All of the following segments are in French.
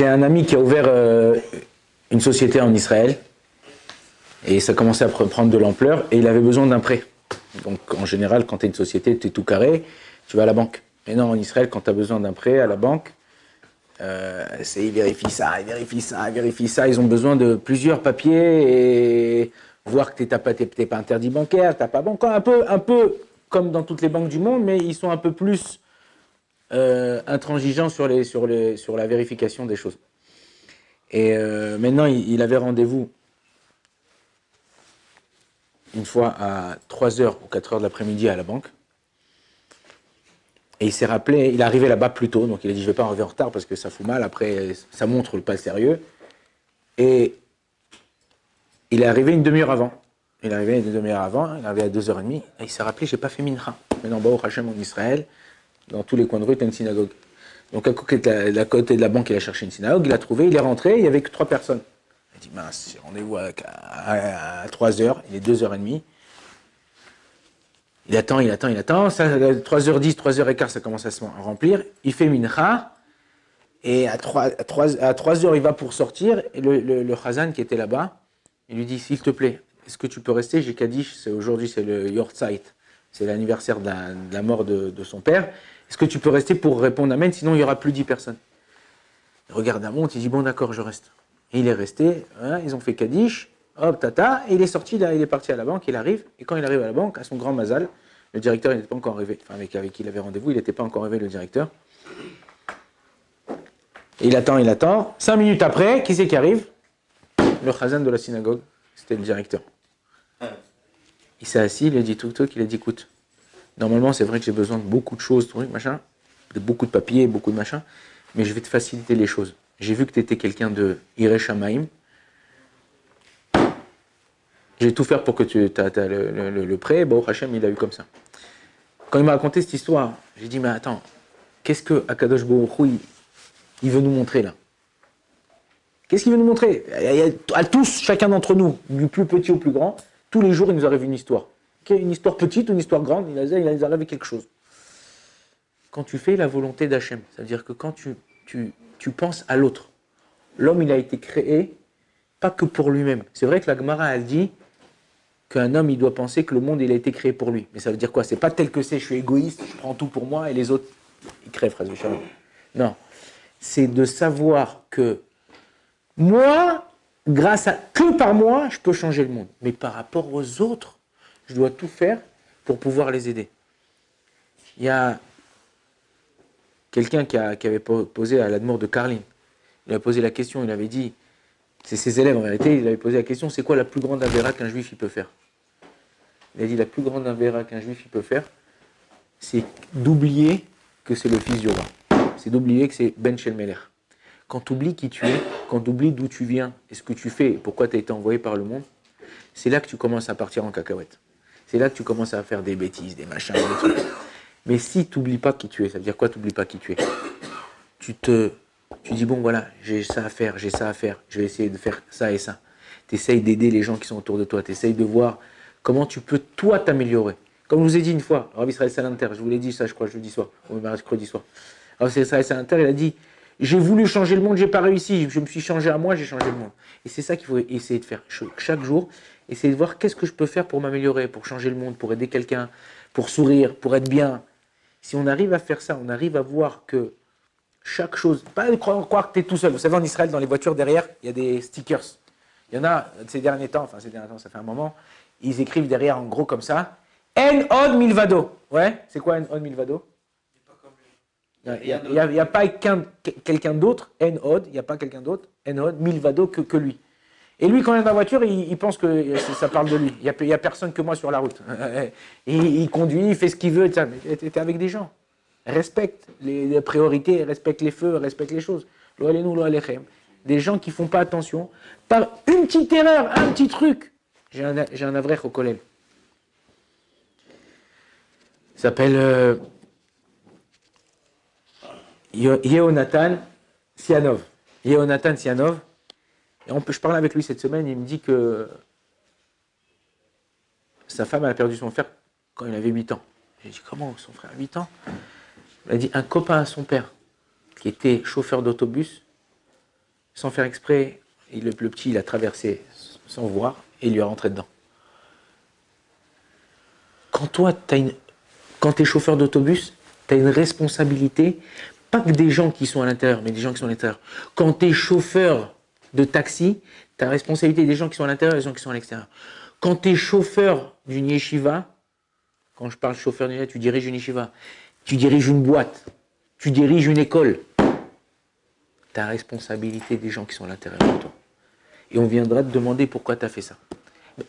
J'ai un ami qui a ouvert euh, une société en Israël et ça commençait à prendre de l'ampleur et il avait besoin d'un prêt. Donc en général, quand tu as une société, tu es tout carré, tu vas à la banque. Mais non, en Israël, quand tu as besoin d'un prêt à la banque, euh, c'est ils vérifient ça, ils vérifient ça, ils vérifient ça. Ils ont besoin de plusieurs papiers et voir que tu n'es pas, interdit bancaire, tu pas bancaire, un peu, un peu comme dans toutes les banques du monde, mais ils sont un peu plus euh, intransigeants sur, les, sur, les, sur la vérification des choses. Et euh, maintenant, il, avait rendez-vous une fois à 3h ou 4h de l'après-midi à la banque. Et il s'est rappelé, il est arrivé là-bas plus tôt, donc il a dit je ne vais pas arriver en retard parce que ça fout mal, après ça montre le pas sérieux. Et il est arrivé une demi-heure avant. Il est arrivé une demi-heure avant, il est arrivé à 2h30, et il s'est rappelé, j'ai pas fait mincha. Maintenant, au Hachem en Israël, dans tous les coins de rue, tu as une synagogue. Donc à côté, de la, côté de la banque, il a cherché une synagogue, il a trouvé, il est rentré, il y avait que trois personnes. Il dit, mince, rendez-vous à, à, 3h, il est 2h30. Il attend, il attend, il attend. 3h10, 3h15, ça commence à se remplir. Il fait mincha. Et à 3, à 3, à 3 h il va pour sortir. Et le, le, le Khazan qui était là-bas, il lui dit, s'il te plaît, est-ce que tu peux rester? J'ai Kaddish, aujourd'hui c'est le Yortzeit, c'est l'anniversaire de la mort de, son père. Est-ce que tu peux rester pour répondre Amen Sinon il n'y aura plus dix personnes. Il regarde la montre, il dit, bon d'accord, je reste. Et il est resté, hein, ils ont fait Kaddish, hop, tata, et il est sorti, là, il est parti à la banque, il arrive, et quand il arrive à la banque, à son grand mazal, le directeur n'était pas encore arrivé, enfin avec, qui il avait rendez-vous, il n'était pas encore arrivé, le directeur. Il attend, il attend. Cinq minutes après, qui c'est qui arrive? Le chazan de la synagogue, c'était le directeur. Il s'est assis, il a dit tout, tout, il a dit écoute, normalement c'est vrai que j'ai besoin de beaucoup de choses, de beaucoup de papiers, beaucoup de machin, mais je vais te faciliter les choses. J'ai vu que tu étais quelqu'un de Ireshamaim. Je vais tout faire pour que tu aies le, prêt. Bon, Hachem, il a eu comme ça. Quand il m'a raconté cette histoire, j'ai dit, mais attends, qu'est-ce que Akadosh Baruch il veut nous montrer là? Qu'est-ce qu'il veut nous montrer? À tous, chacun d'entre nous, du plus petit au plus grand, tous les jours, il nous arrive une histoire. Une histoire petite ou une histoire grande, il nous arrive quelque chose. Quand tu fais la volonté d'Hachem, c'est-à-dire que quand tu, tu, tu penses à l'autre, l'homme, il a été créé pas que pour lui-même. C'est vrai que la Gemara, elle dit qu'un homme, il doit penser que le monde, il a été créé pour lui. Mais ça veut dire quoi? C'est pas tel que c'est, je suis égoïste, je prends tout pour moi et les autres, ils crèvent, Non. C'est de savoir que moi, grâce à que par moi, je peux changer le monde. Mais par rapport aux autres, je dois tout faire pour pouvoir les aider. Il y a quelqu'un qui, avait posé à la de Carline. Il a posé la question, il avait dit, c'est ses élèves en vérité, il avait posé la question, c'est quoi la plus grande avéra qu'un juif il peut faire? Il a dit, la plus grande avéra qu'un juif peut faire, c'est d'oublier que c'est le fils du roi. C'est d'oublier que c'est Ben Shelmeler. Quand tu oublies qui tu es, quand tu oublies d'où tu viens et ce que tu fais, pourquoi tu as été envoyé par le monde, c'est là que tu commences à partir en cacahuète. C'est là que tu commences à faire des bêtises, des machins, des trucs. Mais si tu n'oublies pas qui tu es, ça veut dire quoi tu n'oublies pas qui tu es? Tu te, tu dis bon voilà, j'ai ça à faire, j'ai ça à faire, je vais essayer de faire ça et ça. Tu essayes d'aider les gens qui sont autour de toi, tu essayes de voir comment tu peux toi t'améliorer. Comme je vous ai dit une fois, Rabbi Israël Salanter, je vous l'ai dit ça je crois jeudi soir, ou mercredi soir. Rabbi Israël Salanter, il a dit j'ai voulu changer le monde, j'ai pas réussi. Je me suis changé à moi, j'ai changé le monde. Et c'est ça qu'il faut essayer de faire chaque jour. Essayer de voir qu'est-ce que je peux faire pour m'améliorer, pour changer le monde, pour aider quelqu'un, pour sourire, pour être bien. Si on arrive à faire ça, on arrive à voir que chaque chose, pas de croire, que tu es tout seul. Vous savez, en Israël, dans les voitures derrière, il y a des stickers. Il y en a ces derniers temps, enfin ces derniers temps, ça fait un moment, ils écrivent derrière en gros comme ça En od milvado. Ouais, c'est quoi En od milvado il n'y a, pas quelqu'un d'autre, N-Od, il n'y a pas quelqu'un d'autre, N-Od, Milvado que, que lui. Et lui, quand il est dans la voiture, il, pense que ça parle de lui. Il n'y a, personne que moi sur la route. il, conduit, il fait ce qu'il veut. Tu es avec des gens. Respecte les, priorités, respecte les feux, respecte les choses. Des gens qui ne font pas attention. Par une petite erreur, un petit truc. J'ai un, un avrech au collège. Il s'appelle... Euh, Yehonatan Sianov. Yehonatan Sianov. Je parlais avec lui cette semaine, il me dit que sa femme a perdu son frère quand il avait 8 ans. J'ai dit comment son frère a 8 ans? Il a dit un copain à son père, qui était chauffeur d'autobus, sans faire exprès, le, le, petit, il a traversé sans voir et il lui a rentré dedans. Quand toi, as une, quand tu es chauffeur d'autobus, tu as une responsabilité, pas que des gens qui sont à l'intérieur, mais des gens qui sont à l'intérieur. Quand tu es chauffeur de taxi, la responsabilité des gens qui sont à l'intérieur et des gens qui sont à l'extérieur. Quand tu es chauffeur d'une yeshiva, quand je parle chauffeur d'une yeshiva, tu diriges une yeshiva, tu diriges une boîte, tu diriges une école. La responsabilité des gens qui sont à l'intérieur de toi. Et on viendra te demander pourquoi tu as fait ça.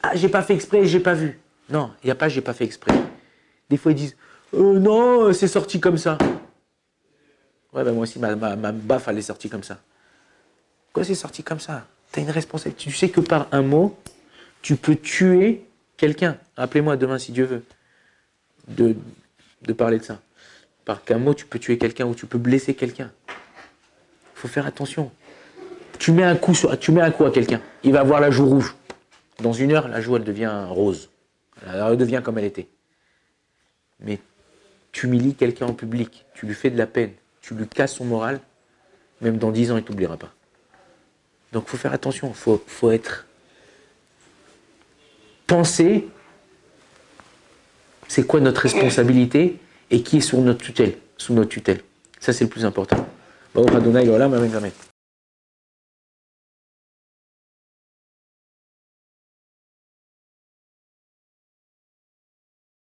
Ah, j'ai pas fait exprès, j'ai pas vu. Non, il n'y a pas j'ai pas fait exprès. Des fois, ils disent euh, Non, c'est sorti comme ça. Ouais, ben moi aussi, ma, ma, baffe, elle est sortie comme ça. Quoi, c'est sorti comme ça? Tu une responsabilité. Tu sais que par un mot, tu peux tuer quelqu'un. Appelez-moi demain si Dieu veut de, de parler de ça. Par qu'un mot, tu peux tuer quelqu'un ou tu peux blesser quelqu'un. Il faut faire attention. Tu mets un coup, tu mets un coup à quelqu'un, il va avoir la joue rouge. Dans une heure, la joue, elle devient rose. Elle redevient comme elle était. Mais tu humilies quelqu'un en public, tu lui fais de la peine, tu lui casses son moral, même dans dix ans, il ne t'oubliera pas. Donc faut faire attention, il faut, faut être penser c'est quoi notre responsabilité et qui est sous notre tutelle, sous notre tutelle. Ça c'est le plus important. Bon, voilà,